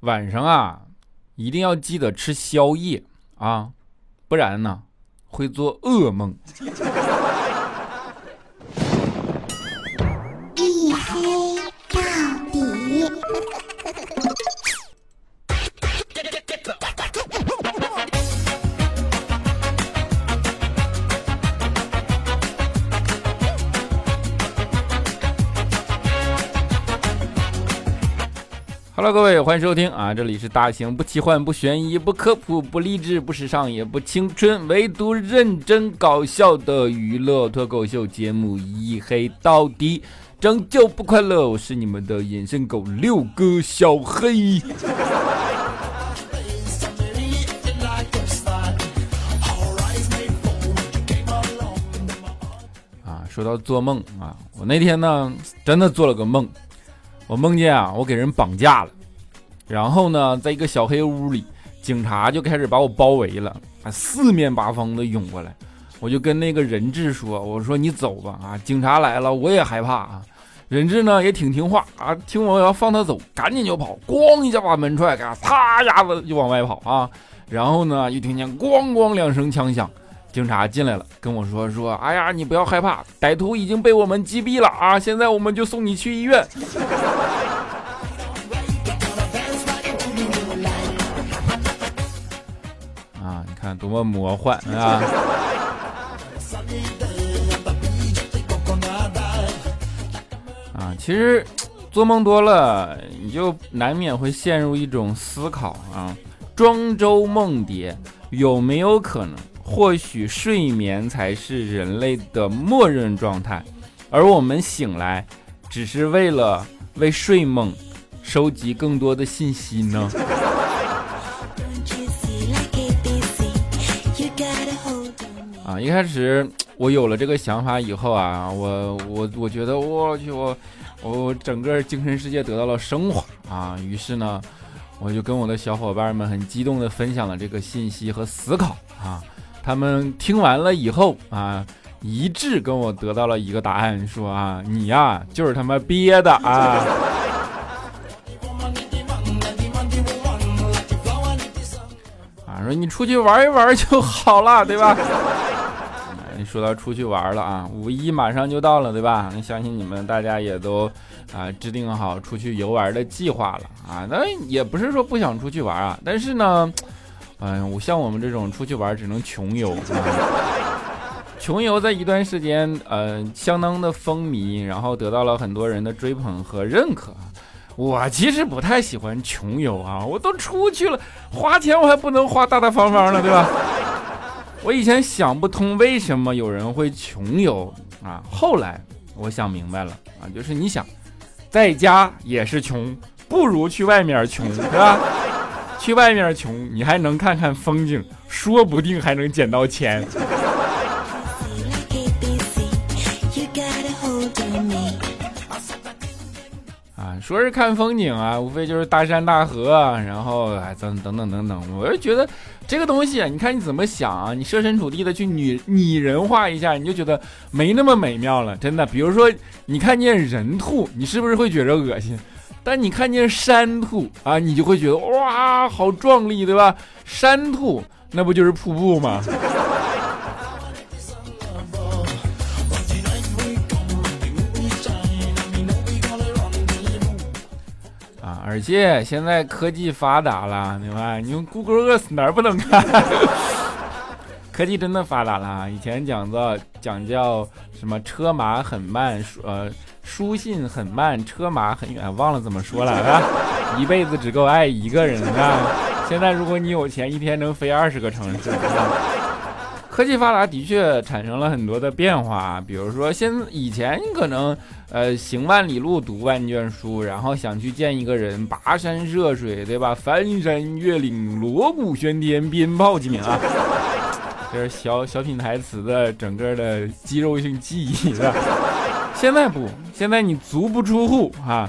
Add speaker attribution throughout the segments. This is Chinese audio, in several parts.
Speaker 1: 晚上啊，一定要记得吃宵夜啊，不然呢会做噩梦。
Speaker 2: 一黑到底。
Speaker 1: Hello，各位，欢迎收听啊！这里是大型不奇幻、不悬疑、不科普、不励志、不时尚、也不青春，唯独认真搞笑的娱乐脱口秀节目《一黑到底》，拯救不快乐。我是你们的隐身狗六哥小黑。啊，说到做梦啊，我那天呢真的做了个梦。我梦见啊，我给人绑架了，然后呢，在一个小黑屋里，警察就开始把我包围了，啊，四面八方的涌过来，我就跟那个人质说：“我说你走吧，啊，警察来了，我也害怕啊。”人质呢也挺听话啊，听我要放他走，赶紧就跑，咣一下把门踹开，啪一下子就往外跑啊。然后呢，又听见咣咣两声枪响。警察进来了，跟我说说，哎呀，你不要害怕，歹徒已经被我们击毙了啊！现在我们就送你去医院。啊，你看多么魔幻啊！啊，其实做梦多了，你就难免会陷入一种思考啊，庄周梦蝶有没有可能？或许睡眠才是人类的默认状态，而我们醒来只是为了为睡梦收集更多的信息呢？啊，一开始我有了这个想法以后啊，我我我觉得我去我我整个精神世界得到了升华啊，于是呢，我就跟我的小伙伴们很激动的分享了这个信息和思考啊。他们听完了以后啊，一致跟我得到了一个答案，说啊，你呀就是他妈憋的啊！啊，说你出去玩一玩就好了，对吧？说到出去玩了啊，五一马上就到了，对吧？那相信你们大家也都啊制定好出去游玩的计划了啊。那也不是说不想出去玩啊，但是呢。哎呀，我像我们这种出去玩只能穷游，啊 穷游在一段时间，呃，相当的风靡，然后得到了很多人的追捧和认可。我其实不太喜欢穷游啊，我都出去了，花钱我还不能花大大方方的，对吧？我以前想不通为什么有人会穷游啊，后来我想明白了啊，就是你想，在家也是穷，不如去外面穷，对吧？去外面穷，你还能看看风景，说不定还能捡到钱。啊，说是看风景啊，无非就是大山大河，然后哎等等等等等。我就觉得这个东西，你看你怎么想啊？你设身处地的去拟拟人化一下，你就觉得没那么美妙了。真的，比如说你看见人吐，你是不是会觉着恶心？但你看见山兔啊，你就会觉得哇，好壮丽，对吧？山兔那不就是瀑布吗？啊，而且现在科技发达了，对吧？你用 Google Earth 哪儿不能看？科技真的发达了。以前讲到讲叫什么车马很慢，呃。书信很慢，车马很远，忘了怎么说了啊！一辈子只够爱一个人啊！现在如果你有钱，一天能飞二十个城市。科技发达的确产生了很多的变化，比如说，现以前你可能呃行万里路，读万卷书，然后想去见一个人，跋山涉水，对吧？翻山越岭，锣鼓喧天，鞭炮齐鸣啊！这是小小品台词的整个的肌肉性记忆的。现在不，现在你足不出户啊，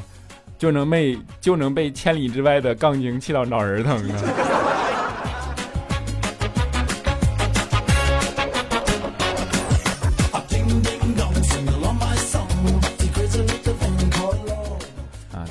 Speaker 1: 就能被就能被千里之外的杠精气到脑仁疼啊！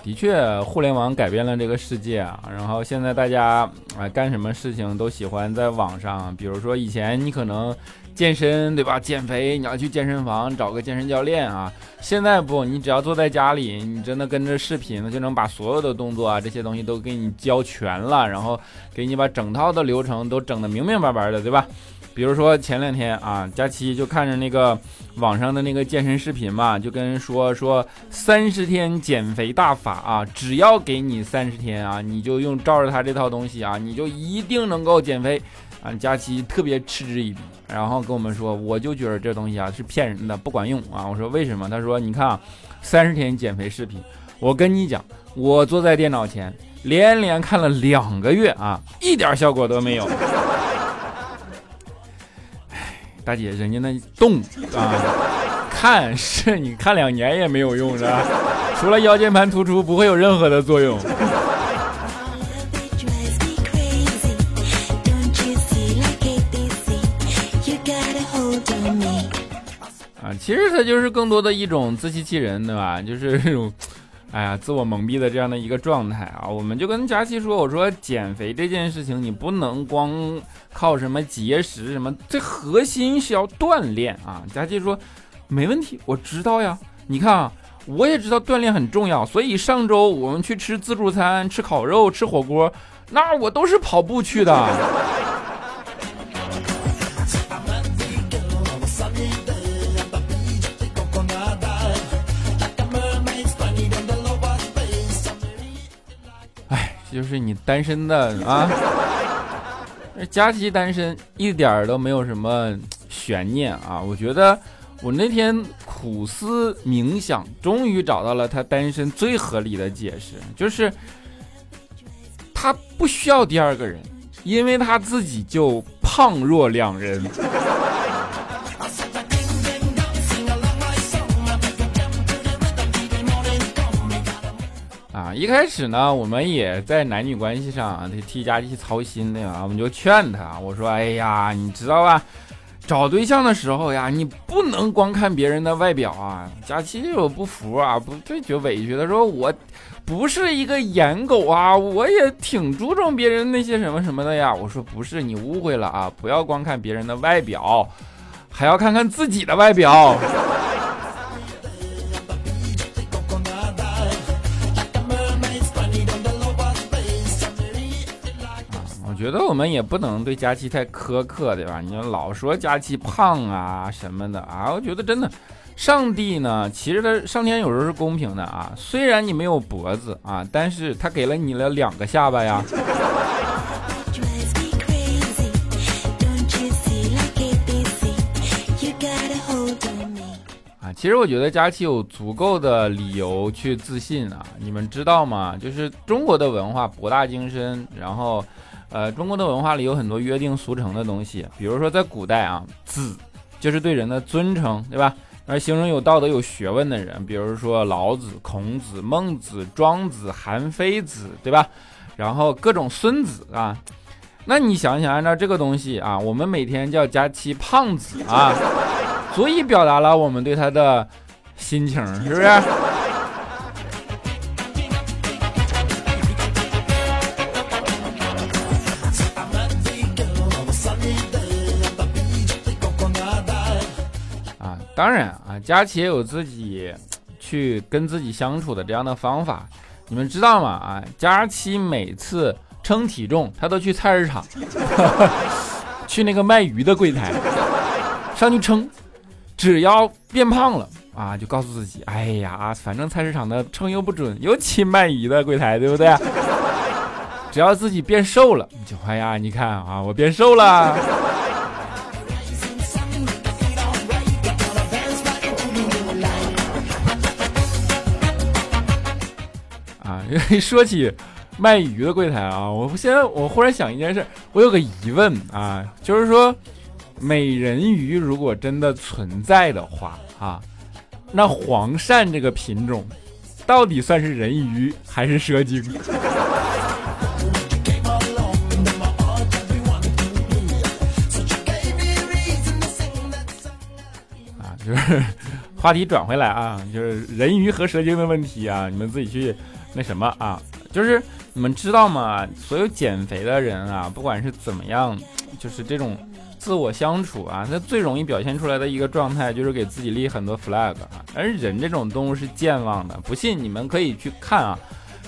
Speaker 1: 的确确，互联网改变了这个世界啊。然后现在大家啊干什么事情都喜欢在网上，比如说以前你可能健身对吧，减肥你要去健身房找个健身教练啊。现在不，你只要坐在家里，你真的跟着视频就能把所有的动作啊这些东西都给你教全了，然后给你把整套的流程都整得明明白白的，对吧？比如说前两天啊，佳期就看着那个网上的那个健身视频嘛，就跟人说说三十天减肥大法啊，只要给你三十天啊，你就用照着他这套东西啊，你就一定能够减肥啊。佳琪特别嗤之以鼻，然后跟我们说，我就觉得这东西啊是骗人的，不管用啊。我说为什么？他说你看啊，三十天减肥视频，我跟你讲，我坐在电脑前连连看了两个月啊，一点效果都没有。哎大姐，人家那动啊，看是你看两年也没有用是吧？除了腰间盘突出，不会有任何的作用。其实它就是更多的一种自欺欺人，对吧？就是这种。哎呀，自我蒙蔽的这样的一个状态啊，我们就跟佳琪说，我说减肥这件事情，你不能光靠什么节食什么，这核心是要锻炼啊。佳琪说，没问题，我知道呀。你看啊，我也知道锻炼很重要，所以上周我们去吃自助餐，吃烤肉，吃火锅，那我都是跑步去的。就是你单身的啊，佳琪单身一点都没有什么悬念啊！我觉得我那天苦思冥想，终于找到了他单身最合理的解释，就是他不需要第二个人，因为他自己就胖若两人。一开始呢，我们也在男女关系上得替佳琪操心的呀，我们就劝他，我说：“哎呀，你知道吧，找对象的时候呀，你不能光看别人的外表啊。”佳琪就不服啊，不就觉委屈，他说：“我不是一个颜狗啊，我也挺注重别人那些什么什么的呀。”我说：“不是，你误会了啊，不要光看别人的外表，还要看看自己的外表。”觉得我们也不能对佳琪太苛刻，对吧？你老说佳琪胖啊什么的啊，我觉得真的，上帝呢，其实他上天有时候是公平的啊。虽然你没有脖子啊，但是他给了你了两个下巴呀。啊，其实我觉得佳琪有足够的理由去自信啊。你们知道吗？就是中国的文化博大精深，然后。呃，中国的文化里有很多约定俗成的东西，比如说在古代啊，子就是对人的尊称，对吧？而形容有道德、有学问的人，比如说老子、孔子、孟子、庄子、韩非子，对吧？然后各种孙子啊，那你想想，按照这个东西啊，我们每天叫佳期胖子啊，足以表达了我们对他的心情，是不是？当然啊，佳琪也有自己 去跟自己相处的这样的方法，你们知道吗？啊，佳琪每次称体重，他都去菜市场，去那个卖鱼的柜台上去称，只要变胖了啊，就告诉自己，哎呀，反正菜市场的称又不准，尤其卖鱼的柜台，对不对？只要自己变瘦了，就哎呀，你看啊，我变瘦了。说起卖鱼的柜台啊，我现在我忽然想一件事，我有个疑问啊，就是说美人鱼如果真的存在的话啊，那黄鳝这个品种到底算是人鱼还是蛇精？啊，就是 话题转回来啊，就是人鱼和蛇精的问题啊，你们自己去。那什么啊，就是你们知道吗？所有减肥的人啊，不管是怎么样，就是这种自我相处啊，他最容易表现出来的一个状态就是给自己立很多 flag 啊。而人这种动物是健忘的，不信你们可以去看啊，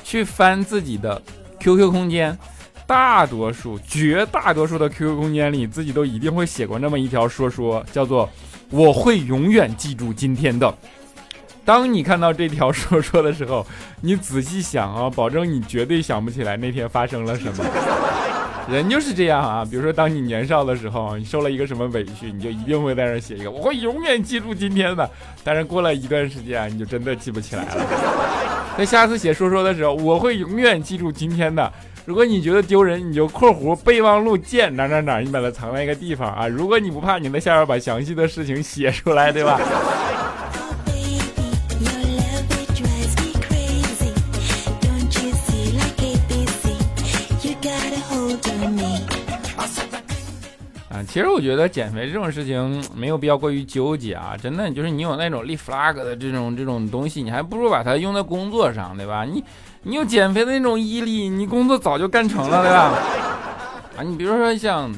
Speaker 1: 去翻自己的 QQ 空间，大多数、绝大多数的 QQ 空间里，自己都一定会写过那么一条说说，叫做“我会永远记住今天的”。当你看到这条说说的时候，你仔细想啊，保证你绝对想不起来那天发生了什么。人就是这样啊，比如说当你年少的时候，你受了一个什么委屈，你就一定会在那写一个“我会永远记住今天的”。但是过了一段时间，你就真的记不起来了。在下次写说说的时候，我会永远记住今天的。如果你觉得丢人，你就括弧备忘录见哪哪哪，你把它藏在一个地方啊。如果你不怕，你在下边把详细的事情写出来，对吧？其实我觉得减肥这种事情没有必要过于纠结啊，真的就是你有那种立 flag 的这种这种东西，你还不如把它用在工作上，对吧？你你有减肥的那种毅力，你工作早就干成了，对吧？啊，你比如说像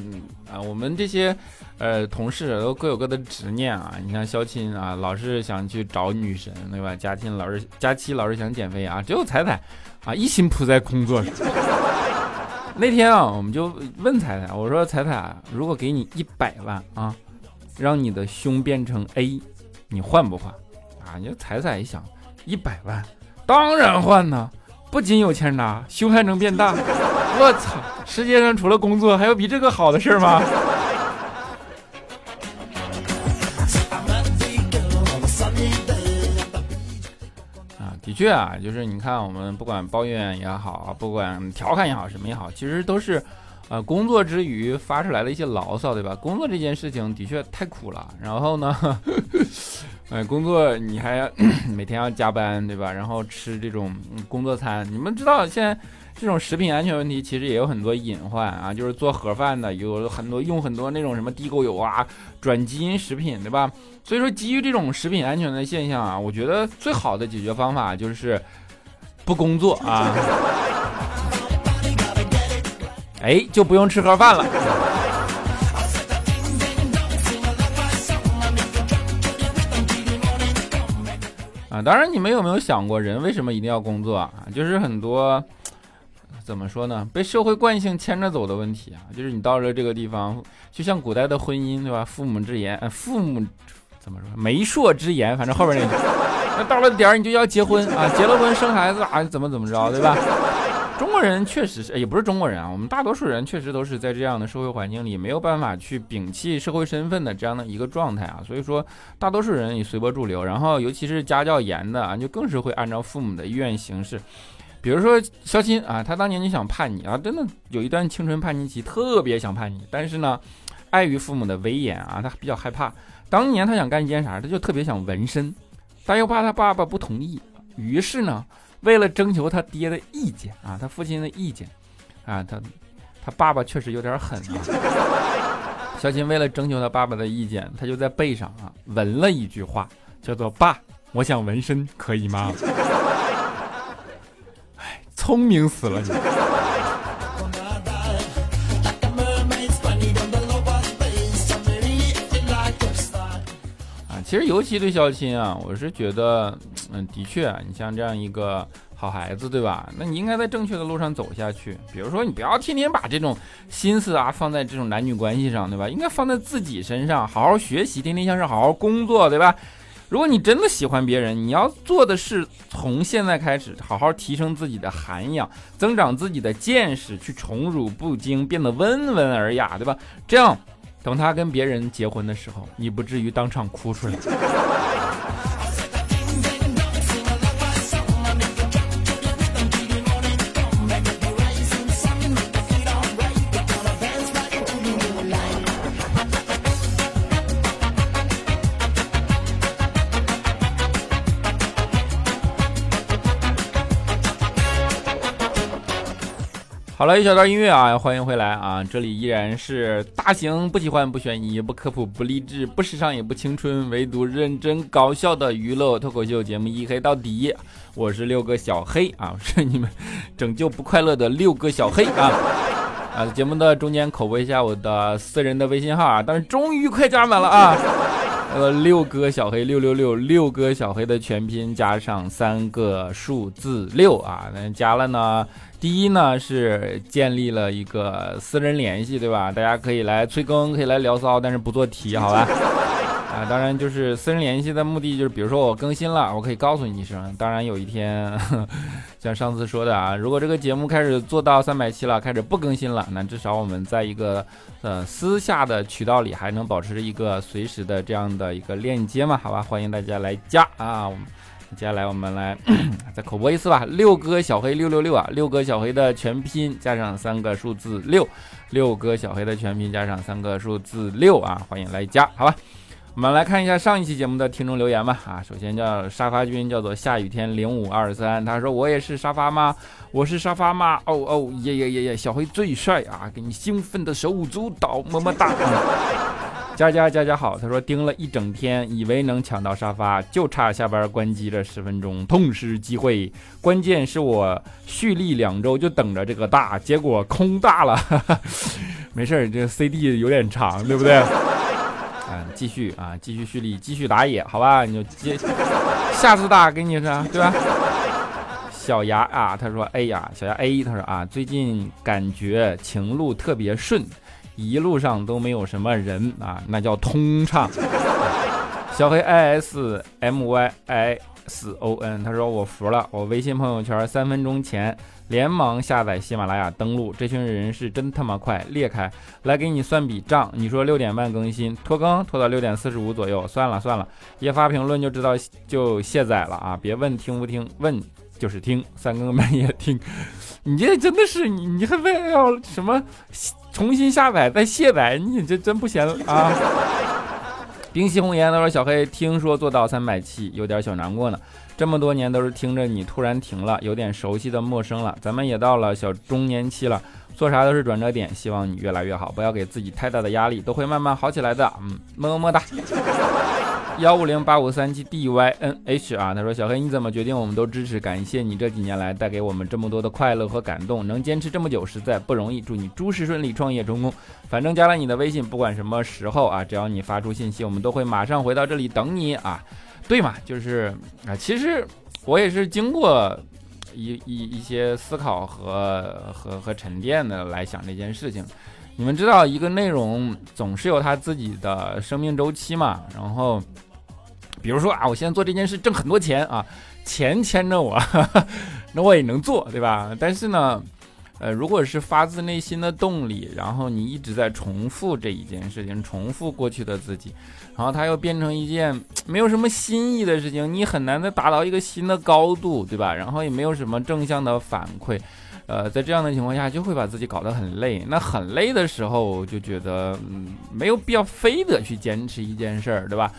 Speaker 1: 啊，我们这些呃同事都各有各的执念啊，你像肖钦啊，老是想去找女神，对吧？佳钦老是佳期老是想减肥啊，只有彩彩啊，一心扑在工作上。那天啊，我们就问彩彩，我说：“彩彩，如果给你一百万啊，让你的胸变成 A，你换不换？”啊，你彩彩一想，一百万，当然换呐！不仅有钱拿，胸还能变大。我操，世界上除了工作，还有比这个好的事儿吗？的确啊，就是你看，我们不管抱怨也好，不管调侃也好，什么也好，其实都是，呃，工作之余发出来的一些牢骚，对吧？工作这件事情的确太苦了。然后呢，呃，工作你还 每天要加班，对吧？然后吃这种工作餐，你们知道现在。这种食品安全问题其实也有很多隐患啊，就是做盒饭的有很多用很多那种什么地沟油啊、转基因食品，对吧？所以说基于这种食品安全的现象啊，我觉得最好的解决方法就是不工作啊，哎，就不用吃盒饭了。啊，当然你们有没有想过，人为什么一定要工作啊？就是很多。怎么说呢？被社会惯性牵着走的问题啊，就是你到了这个地方，就像古代的婚姻，对吧？父母之言，父母怎么说？媒妁之言，反正后边那句，那到了点儿你就要结婚啊，结了婚生孩子啊，怎么怎么着，对吧？中国人确实是，也不是中国人啊，我们大多数人确实都是在这样的社会环境里，没有办法去摒弃社会身份的这样的一个状态啊，所以说大多数人也随波逐流，然后尤其是家教严的啊，就更是会按照父母的意愿行事。比如说肖钦啊，他当年就想叛逆啊，真的有一段青春叛逆期，特别想叛逆。但是呢，碍于父母的威严啊，他比较害怕。当年他想干一件啥，他就特别想纹身，但又怕他爸爸不同意。于是呢，为了征求他爹的意见啊，他父亲的意见啊，他他爸爸确实有点狠啊。肖钦为了征求他爸爸的意见，他就在背上啊纹了一句话，叫做“爸，我想纹身，可以吗？”聪明死了你！啊，其实尤其对肖钦啊，我是觉得，嗯，的确，你像这样一个好孩子，对吧？那你应该在正确的路上走下去。比如说，你不要天天把这种心思啊放在这种男女关系上，对吧？应该放在自己身上，好好学习，天天向上，好好工作，对吧？如果你真的喜欢别人，你要做的是从现在开始好好提升自己的涵养，增长自己的见识，去宠辱不惊，变得温文尔雅，对吧？这样，等他跟别人结婚的时候，你不至于当场哭出来。好了，一小段音乐啊，欢迎回来啊！这里依然是大型不喜欢、不悬疑、不科普、不励志、不时尚也不青春，唯独认真搞笑的娱乐脱口秀节目一黑到底。我是六个小黑啊，是你们拯救不快乐的六个小黑啊！啊，节目的中间口播一下我的私人的微信号啊，但是终于快加满了啊！呃，六哥小黑六六六，六哥小黑的全拼加上三个数字六啊，那加了呢。第一呢是建立了一个私人联系，对吧？大家可以来催更，可以来聊骚，但是不做题，好吧？啊，当然就是私人联系的目的就是，比如说我更新了，我可以告诉你一声。当然有一天，像上次说的啊，如果这个节目开始做到三百期了，开始不更新了，那至少我们在一个呃私下的渠道里还能保持一个随时的这样的一个链接嘛？好吧，欢迎大家来加啊！我们接下来我们来 再口播一次吧，六哥小黑六六六啊，六哥小黑的全拼加上三个数字六，六哥小黑的全拼加上三个数字六啊，欢迎来加，好吧。我们来看一下上一期节目的听众留言吧。啊，首先叫沙发君，叫做下雨天零五二三，他说我也是沙发吗？我是沙发吗？哦哦耶耶耶耶，小黑最帅啊！给你兴奋的手舞足蹈，么么哒。佳佳佳佳好，他说盯了一整天，以为能抢到沙发，就差下班关机这十分钟，痛失机会。关键是我蓄力两周就等着这个大，结果空大了。没事儿，这 CD 有点长，对不对？继续啊，继续蓄力，继续打野，好吧？你就接，下次打给你是对吧？小牙啊，他说，哎呀，小牙 A，他说啊，最近感觉情路特别顺，一路上都没有什么人啊，那叫通畅。小黑 I S M Y I S O N，他说我服了，我微信朋友圈三分钟前。连忙下载喜马拉雅登录，这群人是真他妈快！裂开来给你算笔账。你说六点半更新，拖更拖到六点四十五左右，算了算了，一发评论就知道就卸载了啊！别问听不听，问就是听，三更半夜听。你这真的是你，你还非要什么重新下载再卸载？你这真不闲啊！冰溪红颜他说：“小黑听说做到三百七，有点小难过呢。”这么多年都是听着你，突然停了，有点熟悉的陌生了。咱们也到了小中年期了，做啥都是转折点。希望你越来越好，不要给自己太大的压力，都会慢慢好起来的。嗯，么么哒。幺五零八五三七 D Y N H 啊，他说小黑你怎么决定我们都支持，感谢你这几年来带给我们这么多的快乐和感动，能坚持这么久实在不容易。祝你诸事顺利，创业成功。反正加了你的微信，不管什么时候啊，只要你发出信息，我们都会马上回到这里等你啊。对嘛，就是啊，其实我也是经过一一一些思考和和和沉淀的来想这件事情。你们知道，一个内容总是有它自己的生命周期嘛。然后，比如说啊，我现在做这件事挣很多钱啊，钱牵着我，那我也能做，对吧？但是呢。呃，如果是发自内心的动力，然后你一直在重复这一件事情，重复过去的自己，然后它又变成一件没有什么新意的事情，你很难再达到一个新的高度，对吧？然后也没有什么正向的反馈，呃，在这样的情况下，就会把自己搞得很累。那很累的时候，就觉得嗯，没有必要非得去坚持一件事儿，对吧？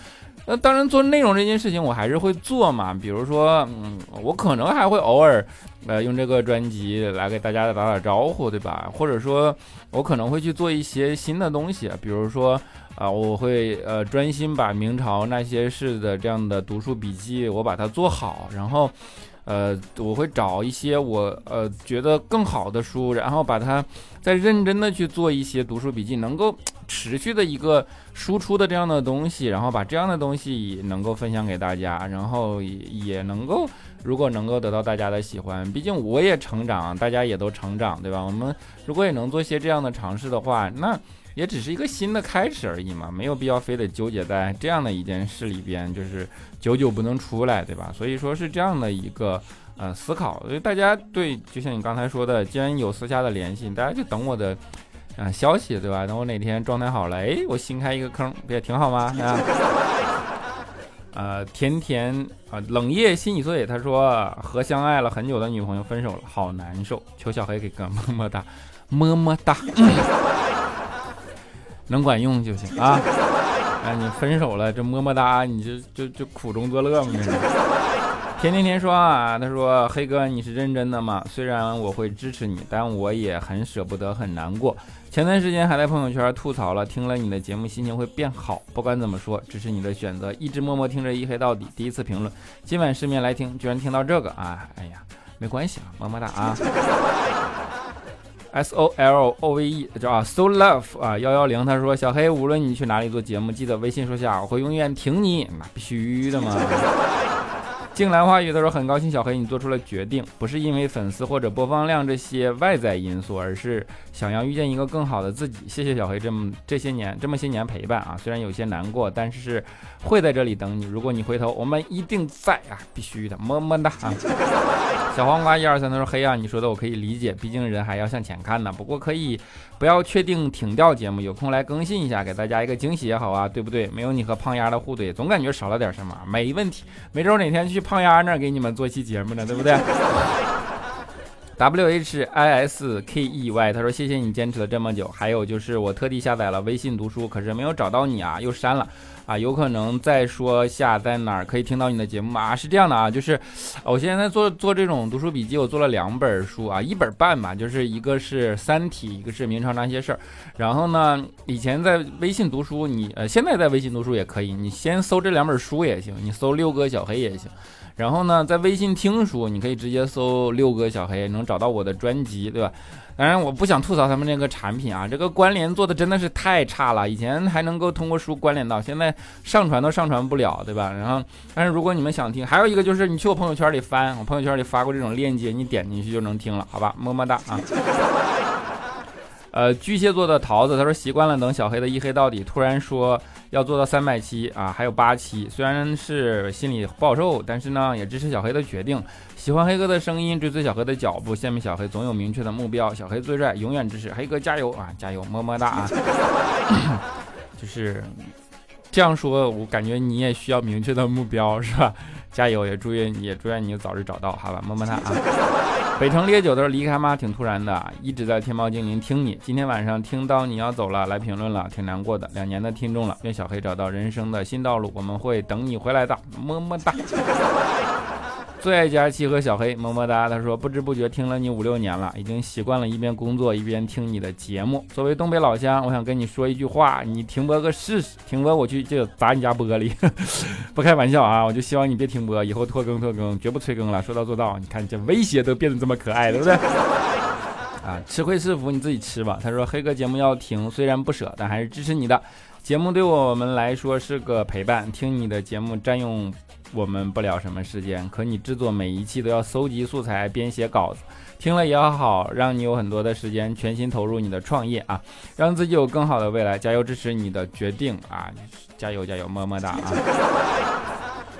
Speaker 1: 那当然，做内容这件事情我还是会做嘛。比如说，嗯，我可能还会偶尔，呃，用这个专辑来给大家打打招呼，对吧？或者说，我可能会去做一些新的东西，比如说，啊，我会呃专心把明朝那些事的这样的读书笔记我把它做好，然后。呃，我会找一些我呃觉得更好的书，然后把它再认真的去做一些读书笔记，能够持续的一个输出的这样的东西，然后把这样的东西能够分享给大家，然后也也能够，如果能够得到大家的喜欢，毕竟我也成长，大家也都成长，对吧？我们如果也能做些这样的尝试的话，那。也只是一个新的开始而已嘛，没有必要非得纠结在这样的一件事里边，就是久久不能出来，对吧？所以说是这样的一个呃思考，所以大家对，就像你刚才说的，既然有私下的联系，大家就等我的啊消息，对吧？等我哪天状态好了，哎，我新开一个坑，不也挺好吗？啊，呃，甜甜啊，冷夜心已碎，他说和相爱了很久的女朋友分手了，好难受，求小黑给个么么哒，么么哒。能管用就行啊！哎，你分手了，这么么哒，你就就就苦中作乐嘛。甜甜甜说啊，他说黑哥你是认真的吗？虽然我会支持你，但我也很舍不得，很难过。前段时间还在朋友圈吐槽了，听了你的节目心情会变好。不管怎么说，支持你的选择，一直默默听着一黑到底。第一次评论，今晚失眠来听，居然听到这个啊！哎呀，没关系啊，么么哒啊。S O L O V E 叫啊，So Love 啊，幺幺零，他说小黑，无论你去哪里做节目，记得微信说下，我会永远挺你，那必须的嘛。静兰花语他说很高兴小黑你做出了决定，不是因为粉丝或者播放量这些外在因素，而是想要遇见一个更好的自己。谢谢小黑这么这些年这么些年陪伴啊，虽然有些难过，但是会在这里等你。如果你回头，我们一定在啊，必须的，么么哒啊。小黄瓜一二三他说黑啊，你说的我可以理解，毕竟人还要向前看呢。不过可以不要确定停掉节目，有空来更新一下，给大家一个惊喜也好啊，对不对？没有你和胖丫的互怼，总感觉少了点什么。没问题，没准哪天去胖丫那儿给你们做期节目呢，对不对？？W H I S K E Y 他说谢谢你坚持了这么久，还有就是我特地下载了微信读书，可是没有找到你啊，又删了。啊，有可能再说下在哪儿可以听到你的节目啊？是这样的啊，就是我现在做做这种读书笔记，我做了两本书啊，一本半吧，就是一个是《三体》，一个是《明朝那些事儿》。然后呢，以前在微信读书，你呃，现在在微信读书也可以，你先搜这两本书也行，你搜六哥小黑也行。然后呢，在微信听书，你可以直接搜六哥小黑，能找到我的专辑，对吧？当然，我不想吐槽他们这个产品啊，这个关联做的真的是太差了。以前还能够通过书关联到，现在上传都上传不了，对吧？然后，但是如果你们想听，还有一个就是你去我朋友圈里翻，我朋友圈里发过这种链接，你点进去就能听了，好吧？么么哒啊。呃，巨蟹座的桃子他说习惯了等小黑的一黑到底，突然说要做到三百期啊，还有八期，虽然是心里不好受，但是呢也支持小黑的决定。喜欢黑哥的声音，追随小黑的脚步，下面小黑总有明确的目标。小黑最帅，永远支持黑哥，加油啊，加油，么么哒啊！就是这样说，我感觉你也需要明确的目标，是吧？加油，也祝愿也祝愿你早日找到，好吧，么么哒啊！北城烈酒的离开吗？挺突然的，一直在天猫精灵听你，今天晚上听到你要走了，来评论了，挺难过的。两年的听众了，愿小黑找到人生的新道路，我们会等你回来的，么么哒。最爱佳期和小黑，么么哒。他说不知不觉听了你五六年了，已经习惯了一边工作一边听你的节目。作为东北老乡，我想跟你说一句话，你停播个试试，停播我去就砸你家玻璃。不开玩笑啊，我就希望你别停播，以后拖更拖更，绝不催更了，说到做到。你看这威胁都变得这么可爱，对不对？啊，吃亏是福，你自己吃吧。他说黑哥节目要停，虽然不舍，但还是支持你的。节目对我们来说是个陪伴，听你的节目占用。我们不了什么时间，可你制作每一期都要搜集素材、编写稿子，听了也好，让你有很多的时间全心投入你的创业啊，让自己有更好的未来，加油支持你的决定啊，加油加油，么么哒啊！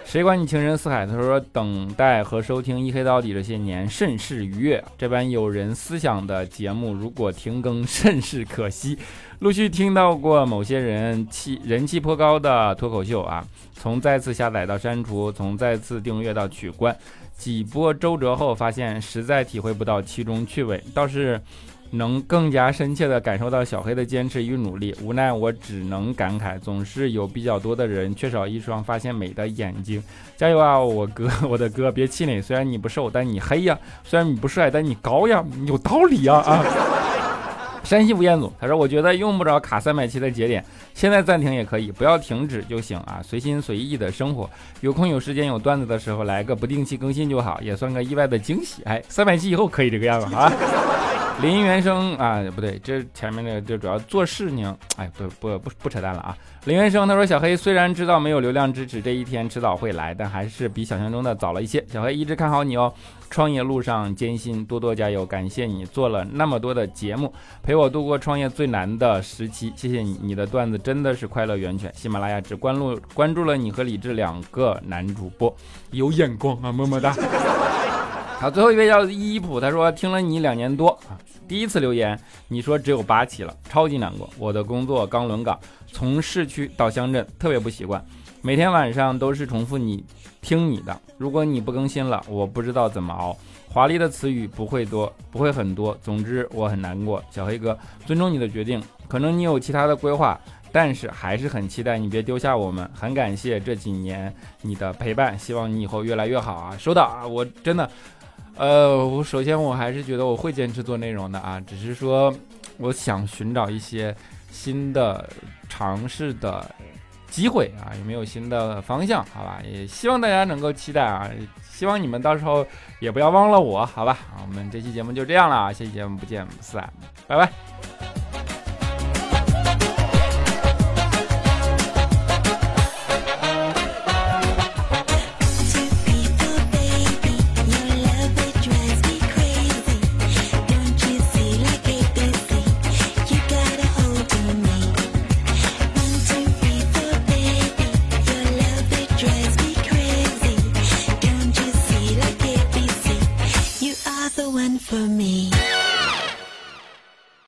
Speaker 1: 谁管你情深似海？他说等待和收听一黑到底这些年甚是愉悦，这般有人思想的节目如果停更甚是可惜。陆续听到过某些人气人气颇高的脱口秀啊，从再次下载到删除，从再次订阅到取关，几波周折后发现实在体会不到其中趣味，倒是能更加深切地感受到小黑的坚持与努力。无奈我只能感慨，总是有比较多的人缺少一双发现美的眼睛。加油啊，我哥，我的哥，别气馁，虽然你不瘦，但你黑呀；虽然你不帅，但你高呀，有道理呀啊！山西吴彦祖他说：“我觉得用不着卡三百七的节点，现在暂停也可以，不要停止就行啊，随心随意的生活，有空有时间有段子的时候来个不定期更新就好，也算个意外的惊喜。哎，三百七以后可以这个样子啊。”林原生啊，不对，这前面的就主要做事情，哎，不不不不扯淡了啊。林原生他说：“小黑虽然知道没有流量支持这一天迟早会来，但还是比想象中的早了一些。小黑一直看好你哦，创业路上艰辛，多多加油！感谢你做了那么多的节目，陪我度过创业最难的时期。谢谢你，你的段子真的是快乐源泉。喜马拉雅只关注关注了你和李志两个男主播，有眼光啊，么么哒。”好，最后一位叫伊普，他说听了你两年多啊，第一次留言，你说只有八期了，超级难过。我的工作刚轮岗，从市区到乡镇，特别不习惯，每天晚上都是重复你听你的。如果你不更新了，我不知道怎么熬。华丽的词语不会多，不会很多。总之我很难过，小黑哥，尊重你的决定，可能你有其他的规划，但是还是很期待你别丢下我们，很感谢这几年你的陪伴，希望你以后越来越好啊！收到啊，我真的，呃，我首先我还是觉得我会坚持做内容的啊，只是说我想寻找一些新的尝试的机会啊，有没有新的方向？好吧，也希望大家能够期待啊，希望你们到时候也不要忘了我，好吧？我们这期节目就这样了啊，下期节目不见不散，拜拜。